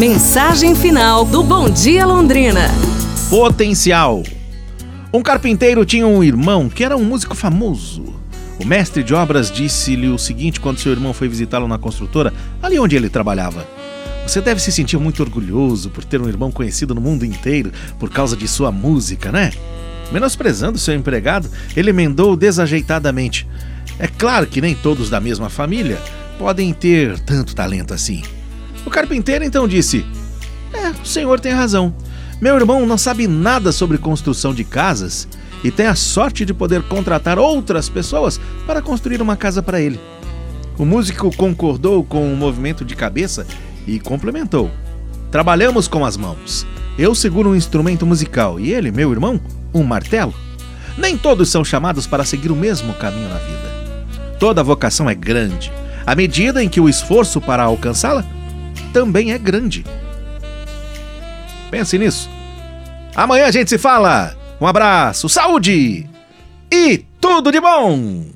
Mensagem final do Bom Dia Londrina. Potencial. Um carpinteiro tinha um irmão que era um músico famoso. O mestre de obras disse-lhe o seguinte quando seu irmão foi visitá-lo na construtora, ali onde ele trabalhava. Você deve se sentir muito orgulhoso por ter um irmão conhecido no mundo inteiro por causa de sua música, né? Menosprezando seu empregado, ele emendou desajeitadamente. É claro que nem todos da mesma família podem ter tanto talento assim. O carpinteiro então disse: É, o senhor tem razão. Meu irmão não sabe nada sobre construção de casas e tem a sorte de poder contratar outras pessoas para construir uma casa para ele. O músico concordou com o movimento de cabeça e complementou: Trabalhamos com as mãos. Eu seguro um instrumento musical e ele, meu irmão, um martelo. Nem todos são chamados para seguir o mesmo caminho na vida. Toda vocação é grande, à medida em que o esforço para alcançá-la também é grande. Pense nisso. Amanhã a gente se fala. Um abraço, saúde e tudo de bom!